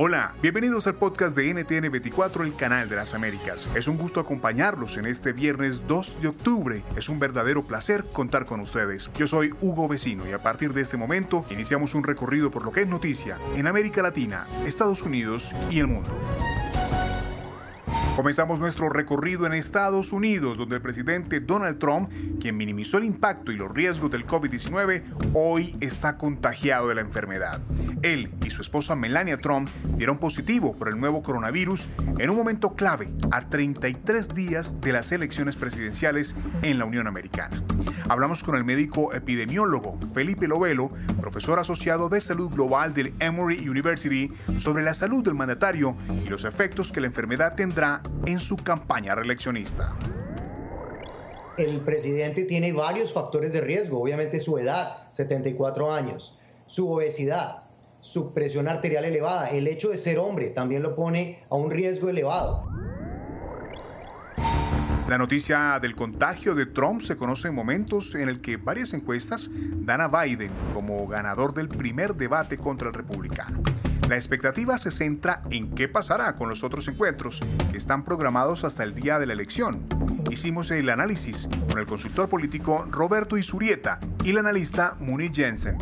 Hola, bienvenidos al podcast de NTN 24, el canal de las Américas. Es un gusto acompañarlos en este viernes 2 de octubre. Es un verdadero placer contar con ustedes. Yo soy Hugo Vecino y a partir de este momento iniciamos un recorrido por lo que es noticia en América Latina, Estados Unidos y el mundo. Comenzamos nuestro recorrido en Estados Unidos, donde el presidente Donald Trump, quien minimizó el impacto y los riesgos del COVID-19, hoy está contagiado de la enfermedad. Él y su esposa Melania Trump dieron positivo por el nuevo coronavirus en un momento clave a 33 días de las elecciones presidenciales en la Unión Americana. Hablamos con el médico epidemiólogo Felipe Lovelo, profesor asociado de salud global del Emory University, sobre la salud del mandatario y los efectos que la enfermedad tendrá en su campaña reeleccionista. El presidente tiene varios factores de riesgo, obviamente su edad, 74 años, su obesidad, su presión arterial elevada, el hecho de ser hombre también lo pone a un riesgo elevado. La noticia del contagio de Trump se conoce en momentos en el que varias encuestas dan a Biden como ganador del primer debate contra el republicano. La expectativa se centra en qué pasará con los otros encuentros que están programados hasta el día de la elección. Hicimos el análisis con el consultor político Roberto Isurieta y el analista Muni Jensen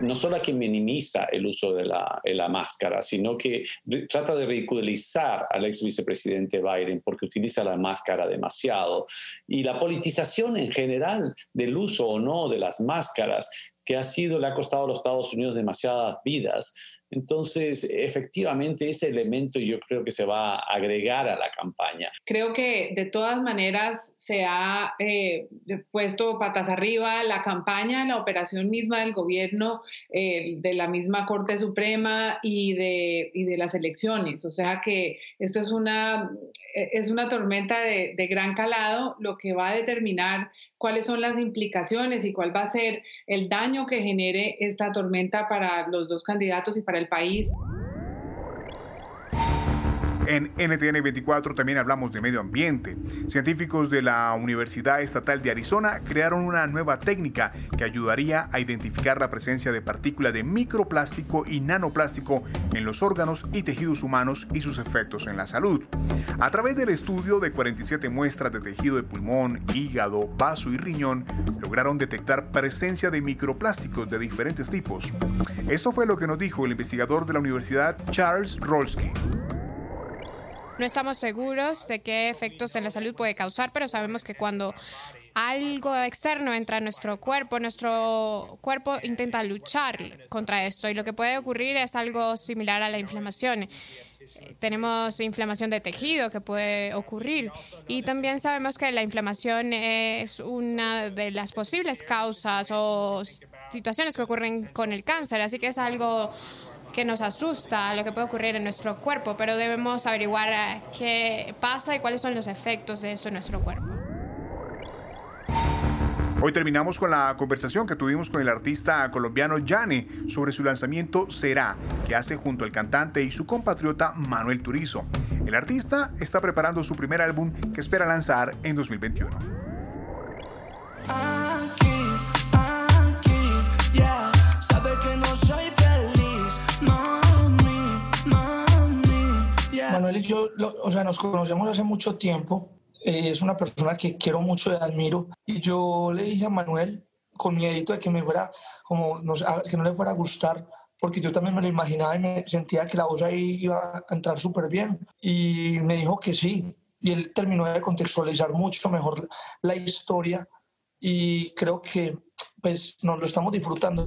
no solo que minimiza el uso de la, de la, máscara, sino que trata de ridiculizar al ex vicepresidente Biden porque utiliza la máscara demasiado. Y la politización en general del uso o no de las máscaras que ha sido, le ha costado a los Estados Unidos demasiadas vidas. Entonces, efectivamente, ese elemento yo creo que se va a agregar a la campaña. Creo que de todas maneras se ha eh, puesto patas arriba la campaña, la operación misma del gobierno, eh, de la misma Corte Suprema y de, y de las elecciones. O sea que esto es una, es una tormenta de, de gran calado, lo que va a determinar cuáles son las implicaciones y cuál va a ser el daño que genere esta tormenta para los dos candidatos y para país. En NTN 24 también hablamos de medio ambiente. Científicos de la Universidad Estatal de Arizona crearon una nueva técnica que ayudaría a identificar la presencia de partículas de microplástico y nanoplástico en los órganos y tejidos humanos y sus efectos en la salud. A través del estudio de 47 muestras de tejido de pulmón, hígado, vaso y riñón, lograron detectar presencia de microplásticos de diferentes tipos. Esto fue lo que nos dijo el investigador de la Universidad Charles Rolski. No estamos seguros de qué efectos en la salud puede causar, pero sabemos que cuando algo externo entra a nuestro cuerpo, nuestro cuerpo intenta luchar contra esto y lo que puede ocurrir es algo similar a la inflamación. Tenemos inflamación de tejido que puede ocurrir y también sabemos que la inflamación es una de las posibles causas o situaciones que ocurren con el cáncer, así que es algo que nos asusta lo que puede ocurrir en nuestro cuerpo, pero debemos averiguar eh, qué pasa y cuáles son los efectos de eso en nuestro cuerpo. Hoy terminamos con la conversación que tuvimos con el artista colombiano Yane sobre su lanzamiento Será, que hace junto al cantante y su compatriota Manuel Turizo. El artista está preparando su primer álbum que espera lanzar en 2021. Manuel y yo, o sea, nos conocemos hace mucho tiempo. Eh, es una persona que quiero mucho y admiro. Y yo le dije a Manuel, con miedo de que me fuera, como, que no le fuera a gustar, porque yo también me lo imaginaba y me sentía que la voz ahí iba a entrar súper bien. Y me dijo que sí. Y él terminó de contextualizar mucho mejor la historia y creo que pues nos lo estamos disfrutando.